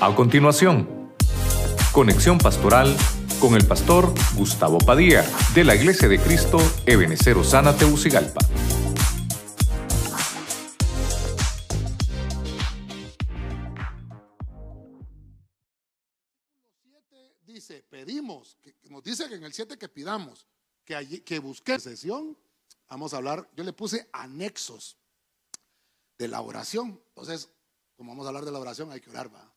A continuación, conexión pastoral con el pastor Gustavo Padilla de la Iglesia de Cristo Ebenecer Osana Teucigalpa. dice, pedimos, nos dice que en el 7 que pidamos, que, allí, que sesión, vamos a hablar, yo le puse anexos de la oración. Entonces, como vamos a hablar de la oración, hay que orar, va.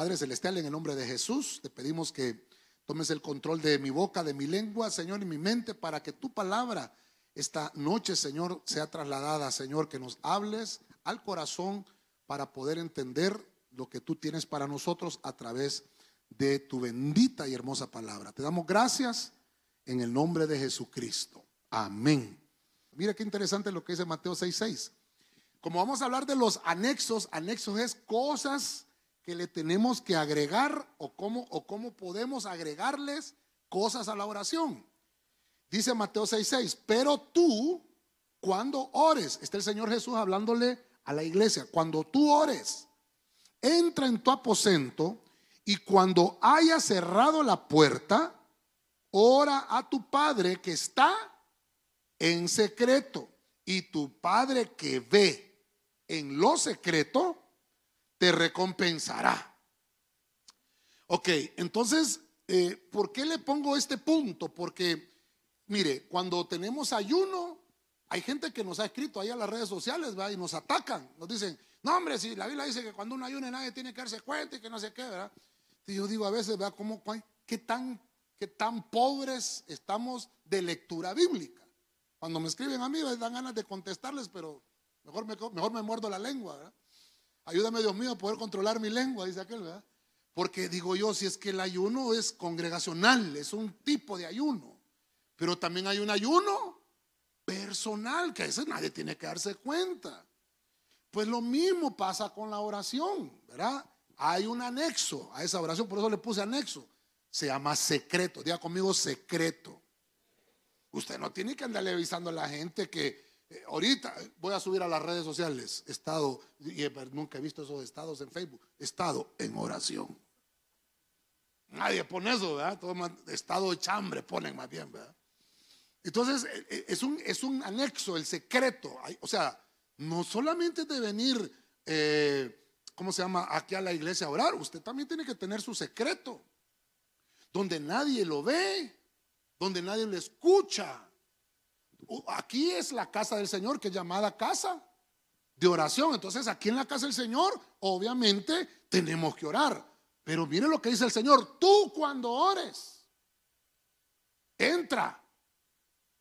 Padre Celestial, en el nombre de Jesús, te pedimos que tomes el control de mi boca, de mi lengua, Señor, y mi mente, para que tu palabra esta noche, Señor, sea trasladada, Señor, que nos hables al corazón para poder entender lo que tú tienes para nosotros a través de tu bendita y hermosa palabra. Te damos gracias en el nombre de Jesucristo. Amén. Mira qué interesante lo que dice Mateo 6:6. Como vamos a hablar de los anexos, anexos es cosas que le tenemos que agregar o cómo, o cómo podemos agregarles cosas a la oración. Dice Mateo 6:6, pero tú, cuando ores, está el Señor Jesús hablándole a la iglesia, cuando tú ores, entra en tu aposento y cuando haya cerrado la puerta, ora a tu Padre que está en secreto y tu Padre que ve en lo secreto, te recompensará. Ok, entonces, eh, ¿por qué le pongo este punto? Porque, mire, cuando tenemos ayuno, hay gente que nos ha escrito ahí a las redes sociales, ¿va? Y nos atacan, nos dicen, no, hombre, si la Biblia dice que cuando uno ayuna nadie tiene que darse cuenta y que no sé qué, ¿verdad? Y yo digo a veces, ¿verdad? ¿Cómo, qué, tan, ¿Qué tan pobres estamos de lectura bíblica? Cuando me escriben a mí, me dan ganas de contestarles, pero mejor me, mejor me muerdo la lengua, ¿verdad? Ayúdame, Dios mío, a poder controlar mi lengua, dice aquel, ¿verdad? Porque digo yo, si es que el ayuno es congregacional, es un tipo de ayuno, pero también hay un ayuno personal, que a veces nadie tiene que darse cuenta. Pues lo mismo pasa con la oración, ¿verdad? Hay un anexo a esa oración, por eso le puse anexo. Se llama secreto. Diga conmigo secreto. Usted no tiene que andarle avisando a la gente que eh, ahorita voy a subir a las redes sociales, estado, y nunca he visto esos estados en Facebook, estado en oración. Nadie pone eso, ¿verdad? Todo estado de chambre ponen más bien, ¿verdad? Entonces, eh, eh, es un, es un anexo, el secreto. O sea, no solamente de venir, ¿cómo se llama? Aquí a la iglesia a orar, usted también tiene que tener su secreto, donde nadie lo ve, donde nadie lo escucha. Aquí es la casa del Señor, que es llamada casa de oración. Entonces, aquí en la casa del Señor, obviamente, tenemos que orar. Pero mire lo que dice el Señor. Tú cuando ores, entra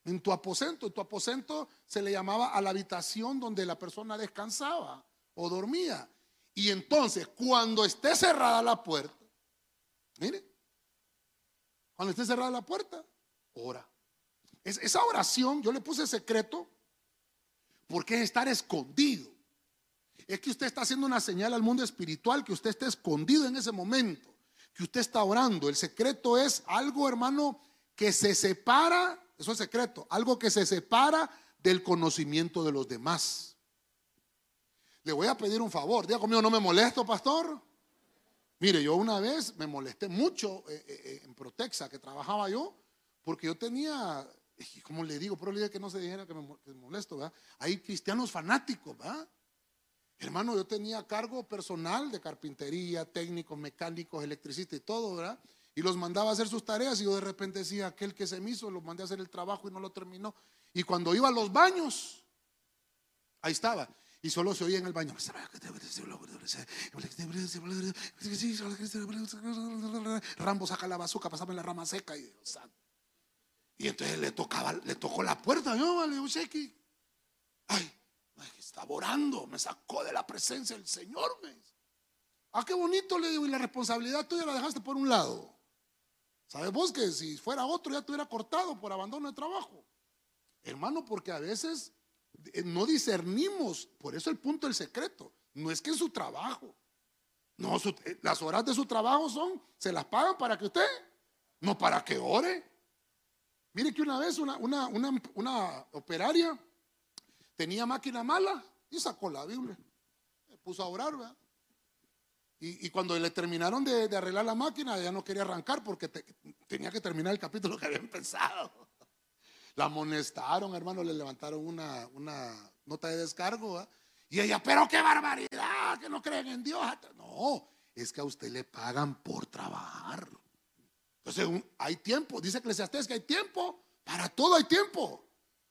en tu aposento. En tu aposento se le llamaba a la habitación donde la persona descansaba o dormía. Y entonces, cuando esté cerrada la puerta, mire, cuando esté cerrada la puerta, ora esa oración, yo le puse secreto porque es estar escondido. Es que usted está haciendo una señal al mundo espiritual que usted está escondido en ese momento, que usted está orando. El secreto es algo, hermano, que se separa, eso es secreto, algo que se separa del conocimiento de los demás. Le voy a pedir un favor, diga conmigo, no me molesto, pastor. Mire, yo una vez me molesté mucho eh, eh, eh, en Protexa, que trabajaba yo, porque yo tenía como le digo, pero le digo que no se dijera que me, molesto, ¿verdad? Hay cristianos fanáticos, ¿verdad? Hermano, yo tenía cargo personal de carpintería, técnicos, mecánicos, electricistas y todo, ¿verdad? Y los mandaba a hacer sus tareas y yo de repente decía, aquel que se me hizo, lo mandé a hacer el trabajo y no lo terminó. Y cuando iba a los baños, ahí estaba. Y solo se oía en el baño. Rambo saca la bazuca, pasaba en la rama seca y y entonces le tocaba, le tocó la puerta, yo, vale, Ay, estaba orando, me sacó de la presencia del Señor. Me. Ah, qué bonito, le digo, y la responsabilidad tuya la dejaste por un lado. ¿Sabes vos que si fuera otro ya te hubiera cortado por abandono de trabajo? Hermano, porque a veces eh, no discernimos, por eso el punto del secreto, no es que en su trabajo, no, eh, las horas de su trabajo son, se las pagan para que usted, no para que ore. Mire que una vez una, una, operaria tenía máquina mala y sacó la Biblia. Puso a orar, ¿verdad? Y, cuando le terminaron de, arreglar la máquina, ya no quería arrancar porque tenía que terminar el capítulo que había empezado. La amonestaron, hermano, le levantaron una, una nota de descargo. Y ella, pero qué barbaridad, que no creen en Dios. No, es que a usted le pagan por trabajar. Entonces, hay tiempo, dice Eclesiastés que hay tiempo, para todo hay tiempo.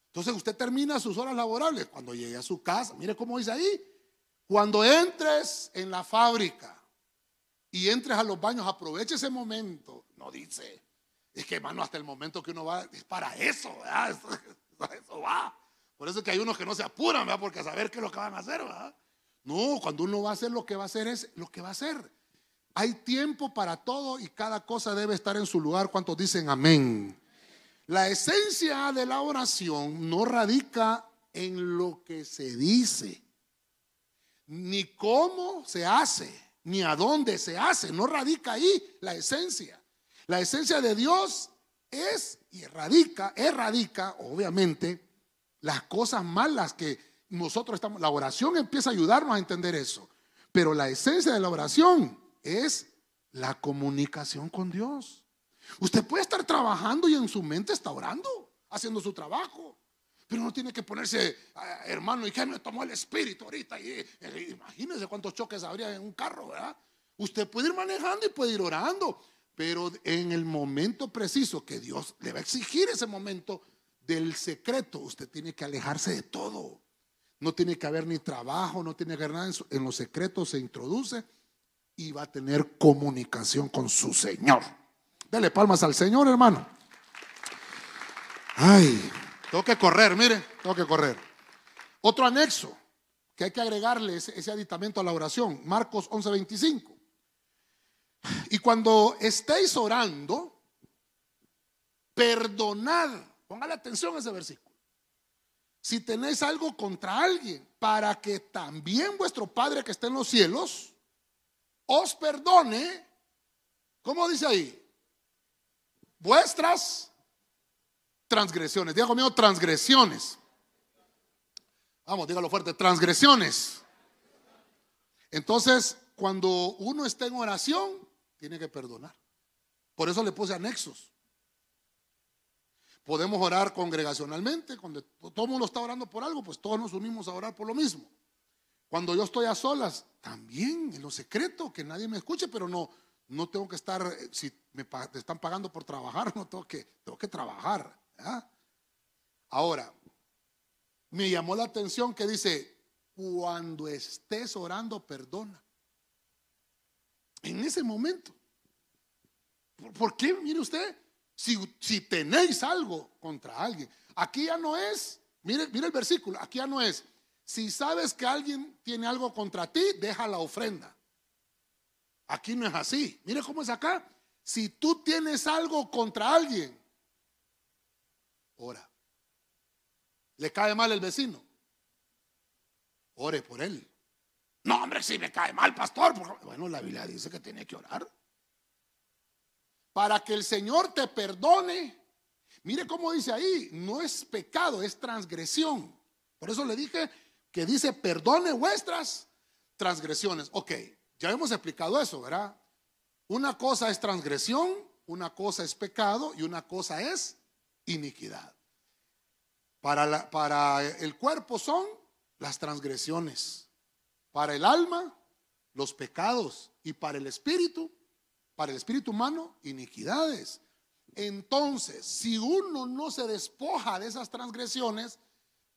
Entonces usted termina sus horas laborables. Cuando llegue a su casa, mire cómo dice ahí, cuando entres en la fábrica y entres a los baños, aproveche ese momento. No dice, es que hermano, hasta el momento que uno va, es para eso. Eso, va. Por eso es que hay unos que no se apuran, ¿verdad? Porque a saber qué es lo que van a hacer, ¿verdad? No, cuando uno va a hacer lo que va a hacer es lo que va a hacer. Hay tiempo para todo y cada cosa debe estar en su lugar. ¿Cuántos dicen amén? La esencia de la oración no radica en lo que se dice, ni cómo se hace ni a dónde se hace, no radica ahí la esencia. La esencia de Dios es y radica, erradica, obviamente, las cosas malas que nosotros estamos. La oración empieza a ayudarnos a entender eso. Pero la esencia de la oración es la comunicación con Dios. Usted puede estar trabajando y en su mente está orando, haciendo su trabajo. Pero no tiene que ponerse, ah, hermano, y que me tomó el espíritu ahorita. Y, imagínese cuántos choques habría en un carro, ¿verdad? Usted puede ir manejando y puede ir orando, pero en el momento preciso que Dios le va a exigir ese momento del secreto, usted tiene que alejarse de todo. No tiene que haber ni trabajo, no tiene que haber nada. En los secretos se introduce y va a tener comunicación con su Señor. Dele palmas al Señor, hermano. Ay. Tengo que correr, mire, tengo que correr. Otro anexo que hay que agregarle ese, aditamento a la oración, Marcos 11:25. Y cuando estéis orando, perdonad, póngale atención a ese versículo. Si tenéis algo contra alguien, para que también vuestro Padre que está en los cielos os perdone, ¿cómo dice ahí? Vuestras transgresiones. Diga conmigo, transgresiones. Vamos, dígalo fuerte, transgresiones. Entonces, cuando uno está en oración, tiene que perdonar. Por eso le puse anexos. Podemos orar congregacionalmente, cuando todo el mundo está orando por algo, pues todos nos unimos a orar por lo mismo. Cuando yo estoy a solas, también en lo secreto, que nadie me escuche, pero no, no tengo que estar, eh, si me están pagando por trabajar, no tengo que, tengo que trabajar. ¿Ah? Ahora, me llamó la atención que dice, cuando estés orando, perdona. En ese momento. ¿Por qué? Mire usted, si, si tenéis algo contra alguien, aquí ya no es, mire, mire el versículo, aquí ya no es, si sabes que alguien tiene algo contra ti, deja la ofrenda. Aquí no es así. Mire cómo es acá. Si tú tienes algo contra alguien, ora. ¿Le cae mal el vecino? Ore por él. No, hombre, si me cae mal, pastor. Bueno, la Biblia dice que tiene que orar. Para que el Señor te perdone. Mire cómo dice ahí, no es pecado, es transgresión. Por eso le dije que dice, perdone vuestras transgresiones. Ok, ya hemos explicado eso, ¿verdad? Una cosa es transgresión, una cosa es pecado y una cosa es iniquidad. Para, para el cuerpo son las transgresiones, para el alma los pecados y para el espíritu, para el espíritu humano, iniquidades. Entonces, si uno no se despoja de esas transgresiones,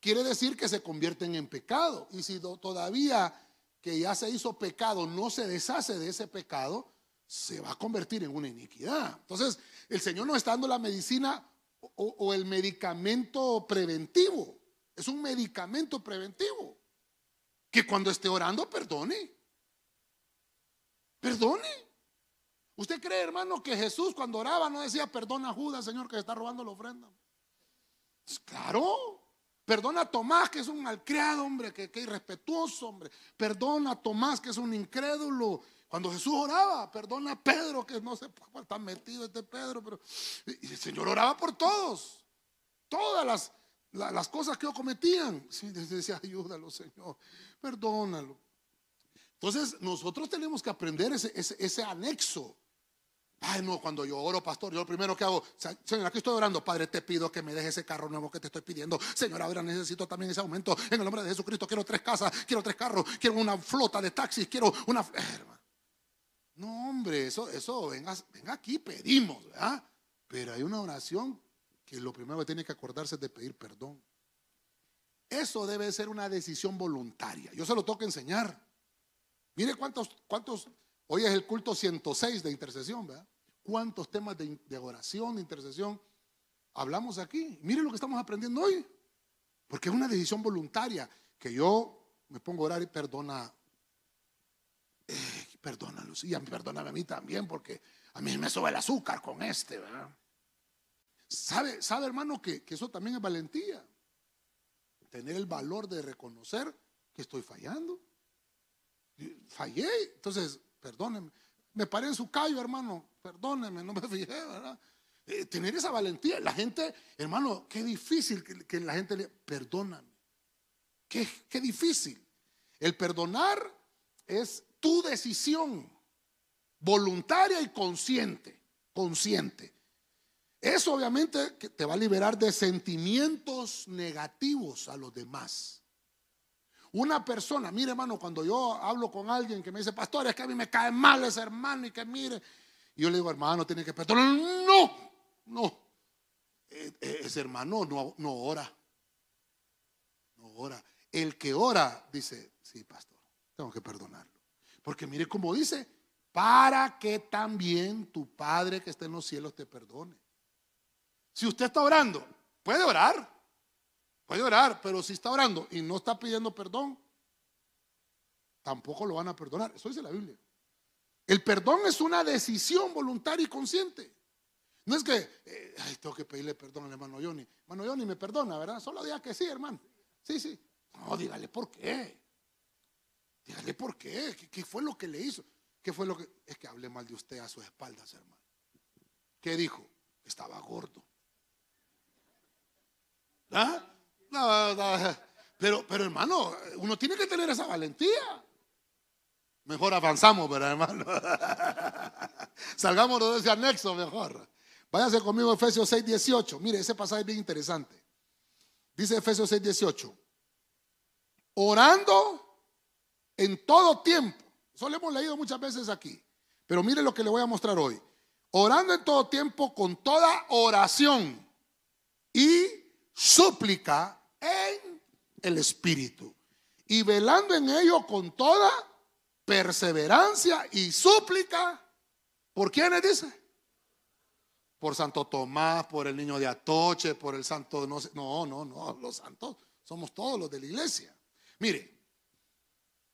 quiere decir que se convierten en pecado. Y si todavía que ya se hizo pecado no se deshace de ese pecado, se va a convertir en una iniquidad. Entonces, el Señor nos está dando la medicina o, el medicamento preventivo. Es un medicamento preventivo. Que cuando esté orando, perdone. Perdone. ¿Usted cree, hermano, que Jesús cuando oraba no decía, perdona a Judas, Señor, que está robando la ofrenda? Pues claro. Perdona a Tomás, que es un malcriado, hombre, que, que irrespetuoso, hombre. Perdona a Tomás, que es un incrédulo. Cuando Jesús oraba, perdona a Pedro, que no sé cuál está metido este Pedro, pero el Señor oraba por todos. Todas las, cosas que ellos cometían. Sí, decía, ayúdalo, Señor, perdónalo. Entonces, nosotros tenemos que aprender ese anexo. Ay, no, cuando yo oro, pastor, yo lo primero que hago, Señor, aquí estoy orando, Padre, te pido que me dejes ese carro nuevo que te estoy pidiendo. Señor, ahora necesito también ese aumento. En el nombre de Jesucristo, quiero tres casas, quiero tres carros, quiero una flota de taxis, quiero una. No, hombre, eso, eso, venga, venga aquí, pedimos, ¿verdad? Pero hay una oración que lo primero que tiene que acordarse es de pedir perdón. Eso debe ser una decisión voluntaria. Yo se lo tengo que enseñar. Mire cuántos, cuántos, hoy es el culto 106 de intercesión, ¿verdad? Cuántos temas de, oración, de intercesión hablamos aquí. Mire lo que estamos aprendiendo hoy. Porque es una decisión voluntaria que yo me pongo a orar y perdona. Eh, perdona Lucía, perdóname a mí también, porque a mí me sube el azúcar con este, ¿verdad? ¿Sabe, sabe hermano, que, eso también es valentía? Tener el valor de reconocer que estoy fallando. Fallé, entonces, perdóneme. Me paré en su callo, hermano, perdóneme, no me fijé, ¿verdad? Eh, tener esa valentía. La gente, hermano, qué difícil que, la gente le, perdóname. Qué, qué difícil. El perdonar es tu decisión voluntaria y consciente, consciente. Eso obviamente te va a liberar de sentimientos negativos a los demás. Una persona, mire hermano, cuando yo hablo con alguien que me dice, pastor, es que a mí me cae mal ese hermano y que mire, y yo le digo, hermano, tiene que perdonar. No, no. E, e, ese hermano no, no ora. No ora. El que ora dice, sí, pastor, tengo que perdonarlo. Porque mire cómo dice, para que también tu Padre que está en los cielos te perdone. Si usted está orando, puede orar, puede orar, pero si está orando y no está pidiendo perdón, tampoco lo van a perdonar. Eso dice la Biblia. El perdón es una decisión voluntaria y consciente. No es que, eh, tengo que pedirle perdón al hermano Johnny. Hermano Johnny me perdona, ¿verdad? Solo diga que sí, hermano. Sí, sí. No, dígale por qué. Dígale por qué. ¿Qué, fue lo que le hizo? ¿Qué fue lo que.? Es que hablé mal de usted a sus espaldas, hermano. ¿Qué dijo? Estaba gordo. ¿Ah? No, no. Pero, pero hermano, uno tiene que tener esa valentía. Mejor avanzamos, ¿verdad, hermano? Salgamos de ese anexo mejor. Váyase conmigo a Efesios 6, 18. Mire, ese pasaje es bien interesante. Dice Efesios 6, 18. Orando en todo tiempo. Eso lo hemos leído muchas veces aquí. Pero mire lo que le voy a mostrar hoy. Orando en todo tiempo con toda oración y súplica el Espíritu. Y velando en ello con toda perseverancia y súplica. ¿Por quiénes dice? Por Santo Tomás, por el niño de Atoche, por el santo, no, no, no, no, los santos somos todos los de la iglesia. Mire,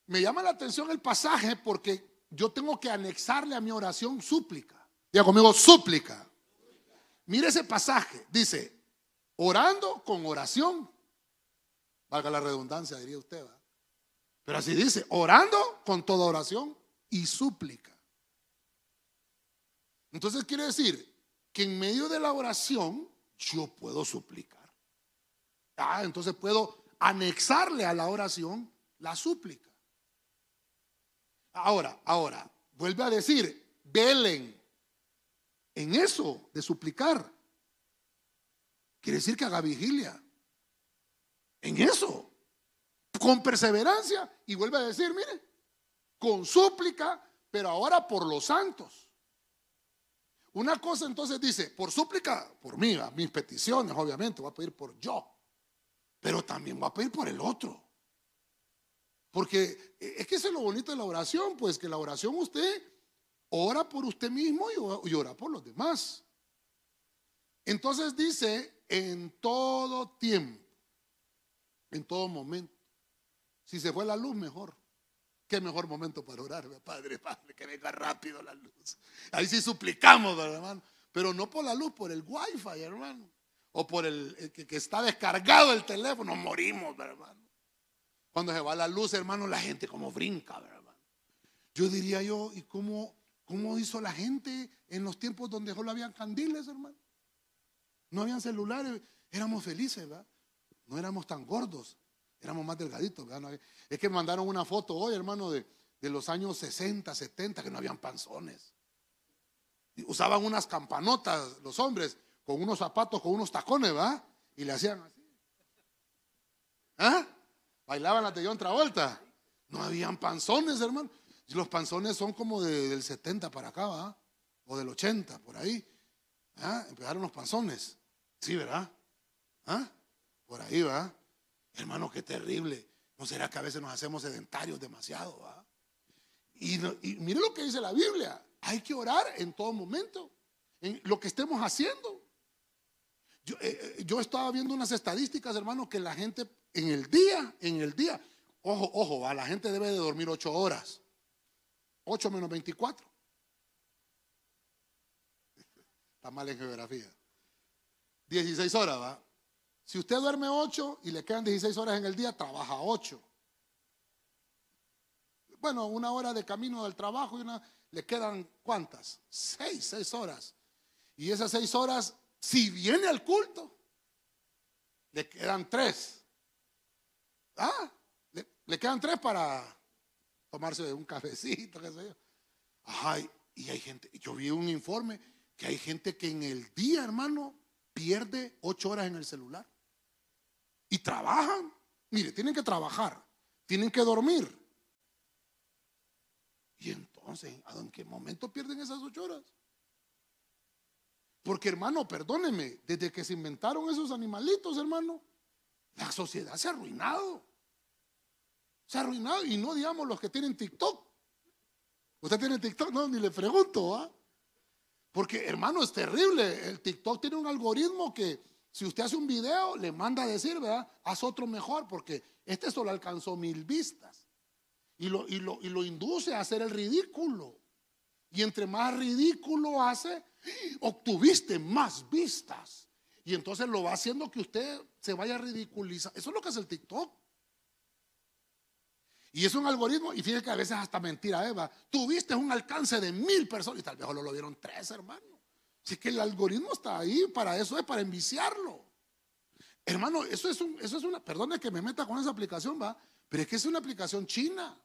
me llama la atención el pasaje porque yo tengo que anexarle a mi oración súplica. Diga conmigo, súplica. Mire ese pasaje, dice, orando con oración. Valga la redundancia, diría usted. Pero así dice, orando con toda oración y súplica. Entonces quiere decir que en medio de la oración yo puedo suplicar. Ah, entonces puedo anexarle a la oración la súplica. Ahora, ahora, vuelve a decir, velen en eso de suplicar. Quiere decir que haga vigilia. Eso. Con perseverancia. Y vuelve a decir, mire, con súplica, pero ahora por los santos. Una cosa entonces dice, por súplica, por mí, a mis peticiones, obviamente, voy a pedir por yo. Pero también voy a pedir por el otro. Porque es que eso es lo bonito de la oración, pues que la oración usted ora por usted mismo y ora por los demás. Entonces dice, en todo tiempo, en todo momento. Si se fue la luz, mejor. Qué mejor momento para orar, Padre, Padre, que venga rápido la luz. Ahí sí suplicamos, hermano. Pero no por la luz, por el wifi, hermano. O por el, que, está descargado el teléfono, morimos, hermano. Cuando se va la luz, hermano, la gente como brinca, hermano. Yo diría yo, ¿y cómo, cómo hizo la gente en los tiempos donde solo habían candiles, hermano? No habían celulares, éramos felices, ¿verdad? No éramos tan gordos, éramos más delgaditos, ¿verdad? Es que mandaron una foto hoy, hermano, de, de los años 60, 70, que no habían panzones. Usaban unas campanotas los hombres con unos zapatos, con unos tacones, ¿va? Y le hacían así. ¿Ah? Bailaban la de John Travolta. No habían panzones, hermano. Los panzones son como del 70 para acá, ¿va? O del 80, por ahí. ¿Ah? Empezaron los panzones. Sí, ¿verdad? ¿Ah? Por ahí, ¿va? Hermano, qué terrible. ¿No será que a veces nos hacemos sedentarios demasiado? ¿va? Y, mire lo que dice la Biblia. Hay que orar en todo momento. En lo que estemos haciendo. Yo, eh, eh, estaba viendo unas estadísticas, hermano, que la gente en el día, en el día, ojo, ojo, la gente debe de dormir ocho horas. 8 menos 24. Está mal en geografía. 16 horas, ¿va? Si usted duerme 8 y le quedan 16 horas en el día, trabaja 8. Bueno, una hora de camino del trabajo y una, le quedan cuántas? 6, 6 horas. Y esas 6 horas, si viene al culto, le quedan 3. Ah, le, quedan 3 para tomarse un cafecito, qué sé yo. Ay, y hay gente, yo vi un informe que hay gente que en el día, hermano, pierde ocho horas en el celular. Y trabajan. Mire, tienen que trabajar, tienen que dormir. Y entonces, ¿a en qué momento pierden esas ocho horas? Porque, hermano, perdóneme, desde que se inventaron esos animalitos, hermano, la sociedad se ha arruinado. Se ha arruinado. Y no digamos los que tienen TikTok. Usted tiene TikTok, no, ni le pregunto, ¿ah? Porque, hermano, es terrible. El TikTok tiene un algoritmo que si usted hace un video, le manda a decir, ¿verdad? Haz otro mejor, porque este solo alcanzó mil vistas. Y lo, y lo, y lo induce a hacer el ridículo. Y entre más ridículo hace, obtuviste más vistas. Y entonces lo va haciendo que usted se vaya a ridiculizar. Eso es lo que hace el TikTok. Y es un algoritmo, y fíjate que a veces hasta mentira, Eva. Tuviste un alcance de mil personas y tal vez solo lo vieron tres, hermano. Así que el algoritmo está ahí, para eso es, para enviciarlo. Hermano, eso es, un, eso es una, perdone que me meta con esa aplicación, va, pero es que es una aplicación china.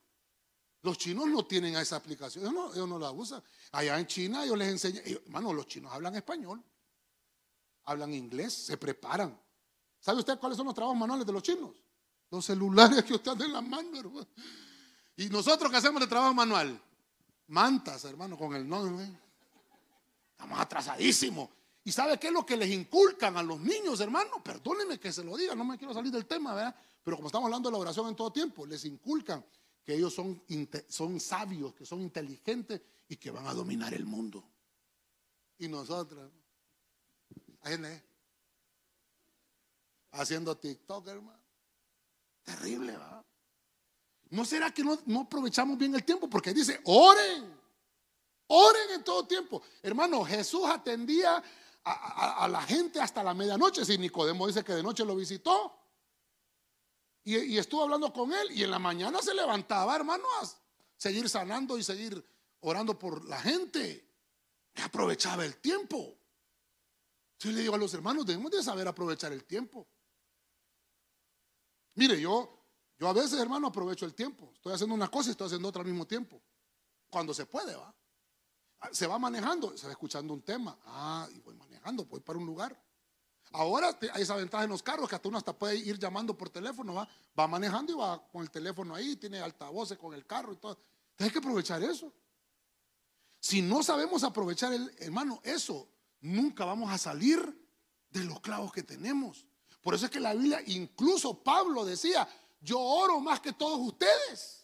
Los chinos no tienen esa aplicación, ellos no, ellos no la usan. Allá en China ellos les enseñan, hermano, los chinos hablan español, hablan inglés, se preparan. ¿Sabe usted cuáles son los trabajos manuales de los chinos? Los celulares que usted anda en la mano, hermano. Y nosotros que hacemos de trabajo manual, mantas, hermano, con el nombre. Estamos atrasadísimos. ¿Y sabe qué es lo que les inculcan a los niños, hermano? Perdónenme que se lo diga, no me quiero salir del tema, ¿verdad? Pero como estamos hablando de la oración en todo tiempo, les inculcan que ellos son, son sabios, que son inteligentes y que van a dominar el mundo. Y nosotros, ahí haciendo TikTok, hermano. Terrible, ¿va? ¿No será que no, aprovechamos bien el tiempo? Porque dice, oren, oren en todo tiempo. Hermano, Jesús atendía a, la gente hasta la medianoche. Si Nicodemo dice que de noche lo visitó y, estuvo hablando con él y en la mañana se levantaba, hermano, a seguir sanando y seguir orando por la gente. Aprovechaba el tiempo. Yo le digo a los hermanos, debemos de saber aprovechar el tiempo. Mire, yo, yo a veces, hermano, aprovecho el tiempo. Estoy haciendo una cosa y estoy haciendo otra al mismo tiempo. Cuando se puede, va. Ah, se va manejando, se va escuchando un tema. Ah, y voy manejando, voy para un lugar. Ahora hay esa ventaja en los carros que hasta uno hasta puede ir llamando por teléfono, va. Va manejando y va con el teléfono ahí, tiene altavoces con el carro y todo. Entonces hay que aprovechar eso. Si no sabemos aprovechar, el, hermano, eso, nunca vamos a salir de los clavos que tenemos. Por eso es que la Biblia, incluso Pablo decía, yo oro más que todos ustedes.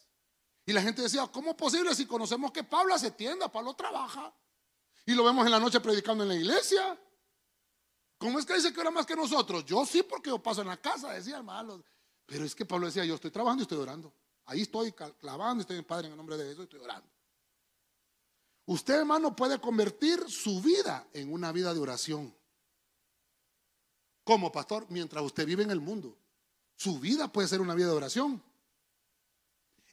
Y la gente decía, ¿cómo es posible si conocemos que Pablo hace tienda, Pablo trabaja? Y lo vemos en la noche predicando en la iglesia. ¿Cómo es que dice que ora más que nosotros? Yo sí, porque yo paso en la casa, decía hermano. Pero es que Pablo decía, yo estoy trabajando y estoy orando. Ahí estoy clavando, estoy en Padre en el nombre de Jesús, estoy orando. Usted, hermano, puede convertir su vida en una vida de oración. Como pastor, mientras usted vive en el mundo, su vida puede ser una vida de oración.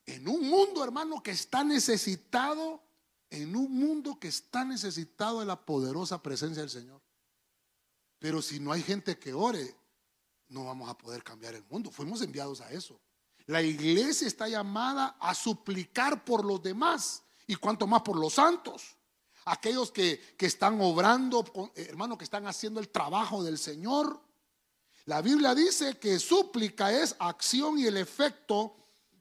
En un mundo, hermano, que está necesitado, en un mundo que está necesitado de la poderosa presencia del Señor. Pero si no hay gente que ore, no vamos a poder cambiar el mundo. Fuimos enviados a eso. La iglesia está llamada a suplicar por los demás y cuanto más por los santos. Aquellos que, que están obrando, eh, hermano, que están haciendo el trabajo del Señor. La Biblia dice que súplica es acción y el efecto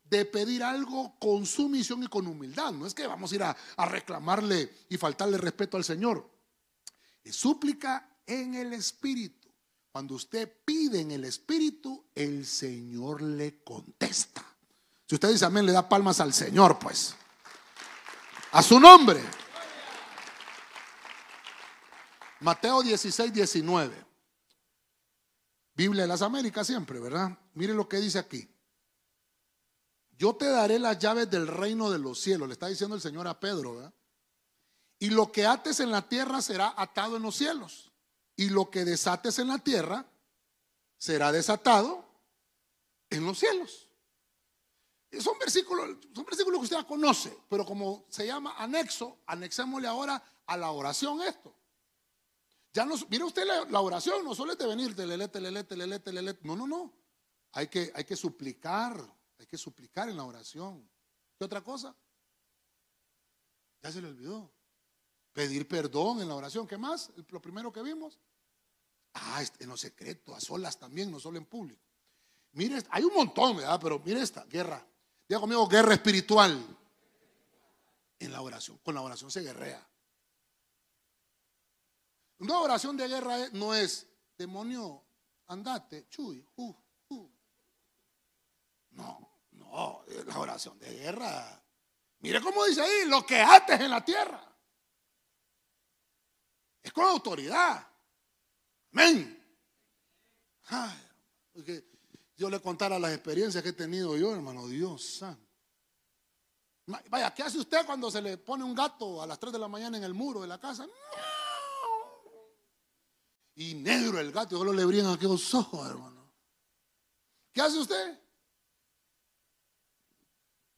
de pedir algo con sumisión y con humildad. No es que vamos a ir a, a reclamarle y faltarle respeto al Señor. Es súplica en el Espíritu. Cuando usted pide en el Espíritu, el Señor le contesta. Si usted dice amén, le da palmas al Señor, pues. A su nombre. Mateo 16, 19. Biblia de las Américas siempre, ¿verdad? Mire lo que dice aquí. Yo te daré las llaves del reino de los cielos, le está diciendo el Señor a Pedro, ¿verdad? Y lo que ates en la tierra será atado en los cielos y lo que desates en la tierra será desatado en los cielos. Son versículos, son versículos que usted ya conoce, pero como se llama anexo, anexémosle ahora a la oración esto. Ya no, mire usted la, oración, no solo es de venir, telele, telele, telele, telele. No, no, no. Hay que, hay que suplicar, hay que suplicar en la oración. ¿Qué otra cosa? Ya se le olvidó. Pedir perdón en la oración. ¿Qué más? Lo primero que vimos. Ah, en lo secreto, a solas también, no solo en público. Mire, hay un montón, ¿verdad? Pero mire esta, guerra. Diga conmigo, guerra espiritual. En la oración. Con la oración se guerrea. Una oración de guerra no es, demonio, andate, chuy, uh. No, no, es la oración de guerra. Mire cómo dice ahí, lo que ates en la tierra. Es con autoridad. Amén. yo le contara las experiencias que he tenido yo, hermano Dios santo. Vaya, ¿qué hace usted cuando se le pone un gato a las 3 de la mañana en el muro de la casa? Y negro el gato, solo le brillan aquellos ojos, hermano. ¿Qué hace usted?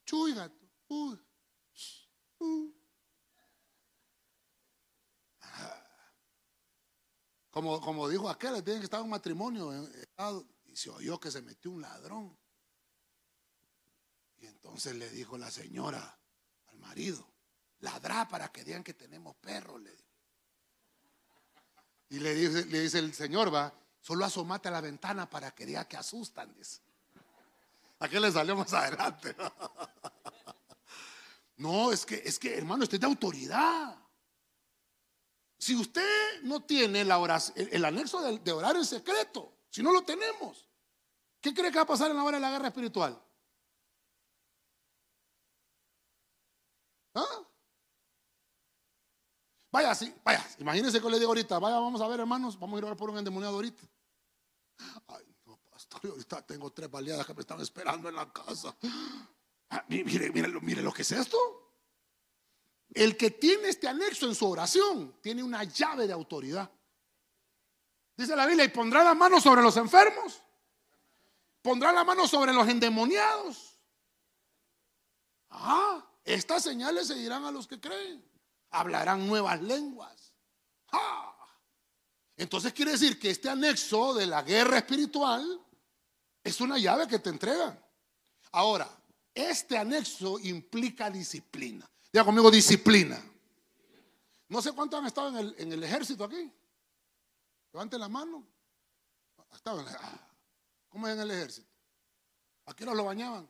Chuy, gato. Uy. Como, dijo aquel, tiene que estar en un matrimonio y se oyó que se metió un ladrón. Y entonces le dijo la señora al marido, ladrá para que digan que tenemos perros, le Y le dice, le dice el señor, va, solo asomate a la ventana para que diga que asustan, dice. ¿A qué le salió más adelante? No, es que, es que, hermano, esto es de autoridad. Si usted no tiene la el, anexo de, orar en secreto, si no lo tenemos, ¿qué cree que va a pasar en la hora de la guerra espiritual? ¿Ah? Vaya, sí, vaya, imagínense que le digo ahorita, vaya, vamos a ver, hermanos, vamos a ir a ver por un endemoniado ahorita. Ay, ahorita tengo tres baleadas que me están esperando en la casa. Ah, mire, mire, mire lo que es esto. El que tiene este anexo en su oración tiene una llave de autoridad. Dice la Biblia, y pondrá la mano sobre los enfermos, pondrá la mano sobre los endemoniados. Ah, estas señales seguirán a los que creen. Hablarán nuevas lenguas. Ah. Entonces quiere decir que este anexo de la guerra espiritual es una llave que te entregan. Ahora, este anexo implica disciplina. Diga conmigo disciplina. No sé cuántos han estado en el, ejército aquí. Levanten la mano. Ah, ¿Cómo es en el ejército? ¿A qué lo bañaban?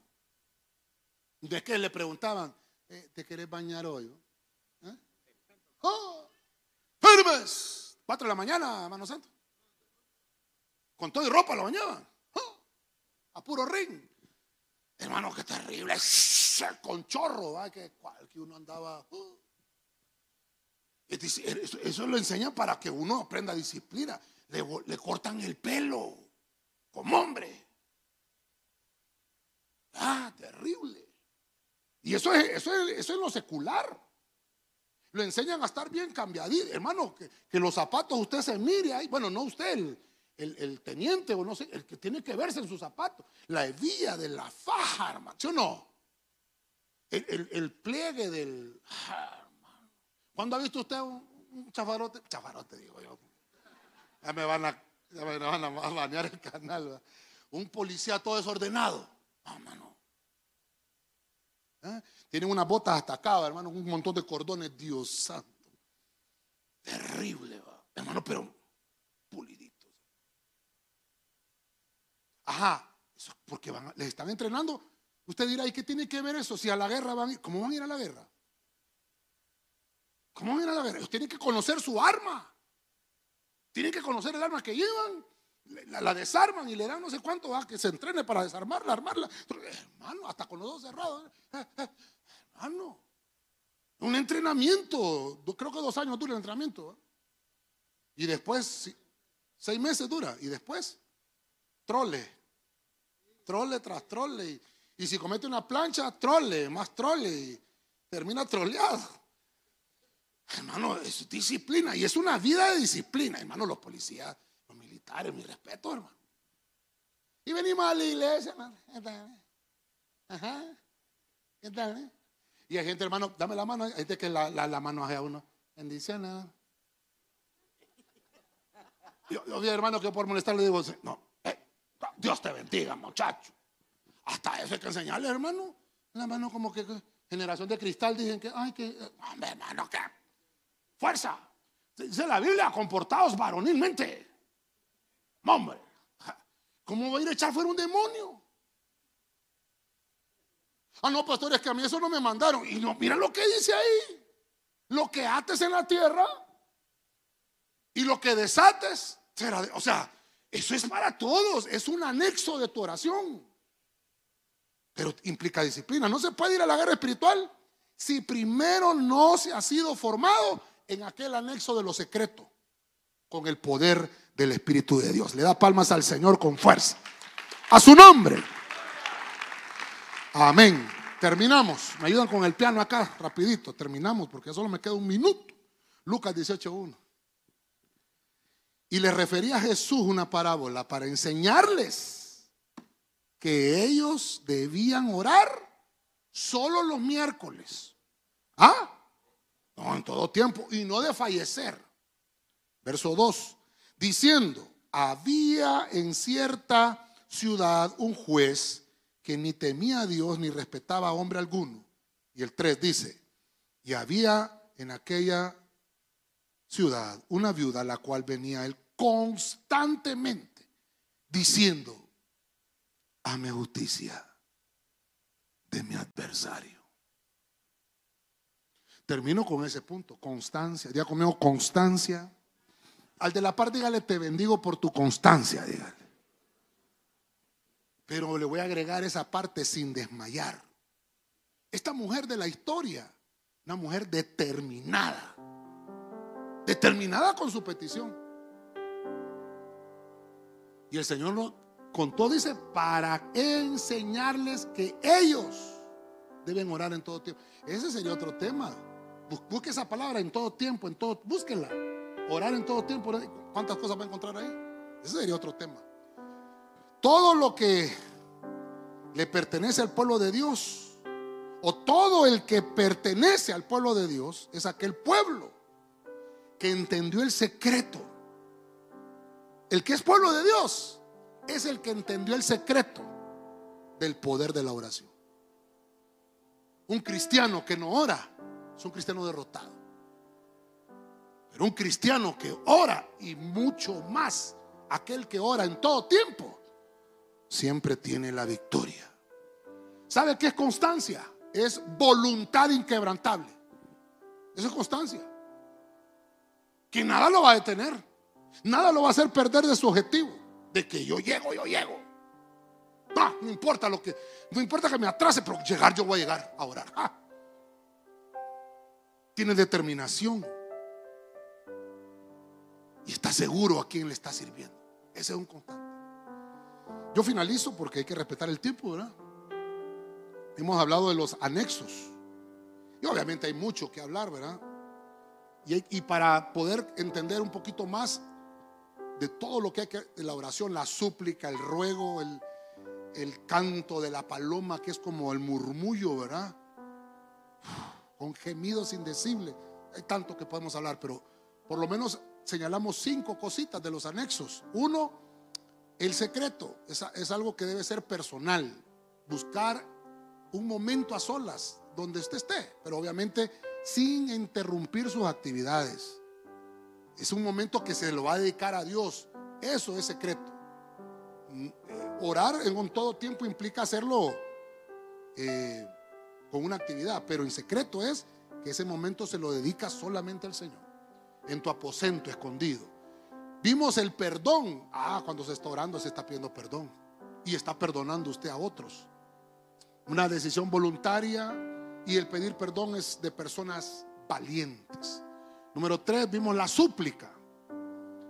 ¿De qué le preguntaban? Eh, ¿Te querés bañar hoy? ¿Eh? ¡Oh! ¡Firmes! Cuatro de la mañana, hermano santo. Con todo y ropa lo bañaban. A puro ring. Hermano, qué terrible. Con chorro, que, que uno andaba. Uh. Eso, lo enseñan para que uno aprenda disciplina. Le, cortan el pelo como hombre. Ah, terrible. Y eso es, eso es, eso es lo secular. Lo enseñan a estar bien cambiadito. Hermano, que, que, los zapatos usted se mire ahí. Bueno, no usted, teniente o no sé, el que tiene que verse en sus zapatos, la hebilla de la faja, hermano, ¿sí o no? El, pliegue del... Ah, ¿Cuándo ha visto usted un, chafarote? Chafarote, digo yo. Ya me van a, ya me van a bañar el canal. Un policía todo desordenado. No, hermano. ¿eh? Tienen unas botas hasta acá, hermano, un montón de cordones, Dios santo. Terrible, va. hermano, pero Ajá, porque les están entrenando. Usted dirá, ¿y qué tiene que ver eso? Si a la guerra van, ¿cómo van a ir a la guerra? ¿Cómo van a ir a la guerra? Ellos tienen que conocer su arma. Tienen que conocer el arma que llevan. La, desarman y le dan no sé cuánto va que se entrene para desarmarla, armarla. Hermano, hasta con los dos cerrados. ¿eh? Hermano, un entrenamiento. Creo que dos años dura el entrenamiento. ¿eh? Y después, seis meses dura. Y después, trole. Trole tras trole. Y, si comete una plancha, trole, más trole. Y termina troleado. Hermano, es disciplina y es una vida de disciplina, hermano, los policías, los militares, mi respeto, hermano. Y venimos a la iglesia, hermano. Ajá. ¿Qué tal? Eh? Y hay gente, hermano, dame la mano, hay gente que la, la, mano a uno. Bendiciones. Yo, yo vi hermano que por molestar le digo, no, eh, Dios te bendiga, muchacho. Hasta eso hay que enseñarle, hermano. La mano como que generación de cristal dicen que, ay, que, hombre, hermano, que fuerza. Dice la Biblia, comportados varonilmente. Hombre, ¿cómo va a ir a echar fuera un demonio? Ah, no, pastor, es que a mí eso no me mandaron. Y no, mira lo que dice ahí. Lo que ates en la tierra y lo que desates será. o sea, eso es para todos. Es un anexo de tu oración. Pero implica disciplina. No se puede ir a la guerra espiritual si primero no se ha sido formado en aquel anexo de lo secreto con el poder del Espíritu de Dios. Le da palmas al Señor con fuerza. A su nombre. Amén. Terminamos. Me ayudan con el piano acá, rapidito. Terminamos porque solo me queda un minuto. Lucas 18.1. Y le refería a Jesús una parábola para enseñarles que ellos debían orar solo los miércoles. ¿Ah? No, en todo tiempo. Y no de fallecer. Verso 2. Diciendo, había en cierta ciudad un juez que ni temía a Dios ni respetaba a hombre alguno. Y el 3 dice, y había en aquella ciudad una viuda a la cual venía él constantemente diciendo, hame justicia de mi adversario. Termino con ese punto, constancia. Diga conmigo, constancia. Al de la par, dígale, te bendigo por tu constancia, dígale. Pero le voy a agregar esa parte sin desmayar. Esta mujer de la historia, una mujer determinada, determinada con su petición. Y el Señor nos contó, dice, para enseñarles que ellos deben orar en todo tiempo. Ese sería otro tema. Busque esa palabra en todo tiempo, en todo, búsquenla. Orar en todo tiempo. ¿Cuántas cosas va a encontrar ahí? Ese sería otro tema. Todo lo que le pertenece al pueblo de Dios, o todo el que pertenece al pueblo de Dios, es aquel pueblo que entendió el secreto. El que es pueblo de Dios es el que entendió el secreto del poder de la oración. Un cristiano que no ora es un cristiano derrotado. Pero un cristiano que ora y mucho más, aquel que ora en todo tiempo, siempre tiene la victoria. ¿Sabe qué es constancia? Es voluntad inquebrantable. Eso es constancia. Que nada lo va a detener. Nada lo va a hacer perder de su objetivo. De que yo llego, yo llego. No, importa lo que, no importa que me atrase, pero llegar yo voy a llegar a orar. Ah tiene determinación y está seguro a quién le está sirviendo. Ese es un constante. Yo finalizo porque hay que respetar el tiempo, ¿verdad? Hemos hablado de los anexos. Y obviamente hay mucho que hablar, ¿verdad? Y, para poder entender un poquito más de todo lo que hay que, la oración, la súplica, el ruego, el, el canto de la paloma, que es como el murmullo, ¿verdad? con gemidos indecibles. Hay tanto que podemos hablar, pero por lo menos señalamos cinco cositas de los anexos. Uno, el secreto es, es algo que debe ser personal. Buscar un momento a solas donde usted esté, pero obviamente sin interrumpir sus actividades. Es un momento que se lo va a dedicar a Dios. Eso es secreto. Mm, eh, orar en todo tiempo implica hacerlo eh, con una actividad, pero en secreto es que ese momento se lo dedica solamente al Señor, en tu aposento escondido. Vimos el perdón. Ah, cuando se está orando se está pidiendo perdón y está perdonando usted a otros. Una decisión voluntaria y el pedir perdón es de personas valientes. Número tres, vimos la súplica.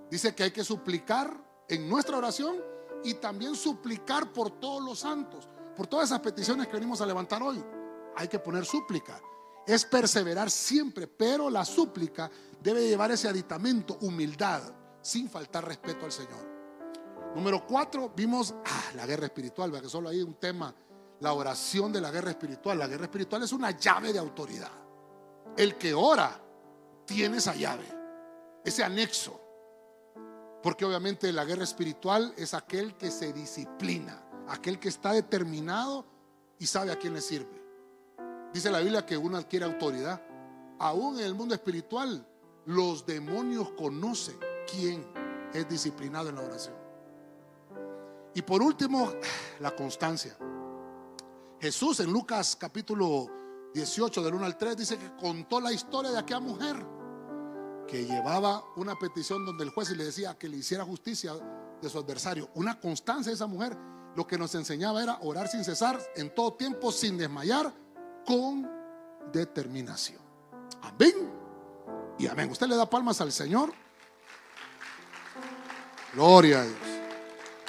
Dice que hay que suplicar en nuestra oración y también suplicar por todos los santos, por todas esas peticiones que venimos a levantar hoy. Hay que poner súplica. Es perseverar siempre, pero la súplica debe llevar ese aditamento, humildad, sin faltar respeto al Señor. Número cuatro, vimos ah, la guerra espiritual, que solo hay un tema, la oración de la guerra espiritual. La guerra espiritual es una llave de autoridad. El que ora tiene esa llave, ese anexo. Porque obviamente la guerra espiritual es aquel que se disciplina, aquel que está determinado y sabe a quién le sirve. Dice la Biblia que uno adquiere autoridad. Aún en el mundo espiritual, los demonios conocen quién es disciplinado en la oración. Y por último, la constancia. Jesús en Lucas capítulo 18 del 1 al 3 dice que contó la historia de aquella mujer que llevaba una petición donde el juez le decía que le hiciera justicia de su adversario. Una constancia de esa mujer lo que nos enseñaba era orar sin cesar, en todo tiempo, sin desmayar, con determinación. Amén. Y amén. Usted le da palmas al Señor. Gloria a Dios.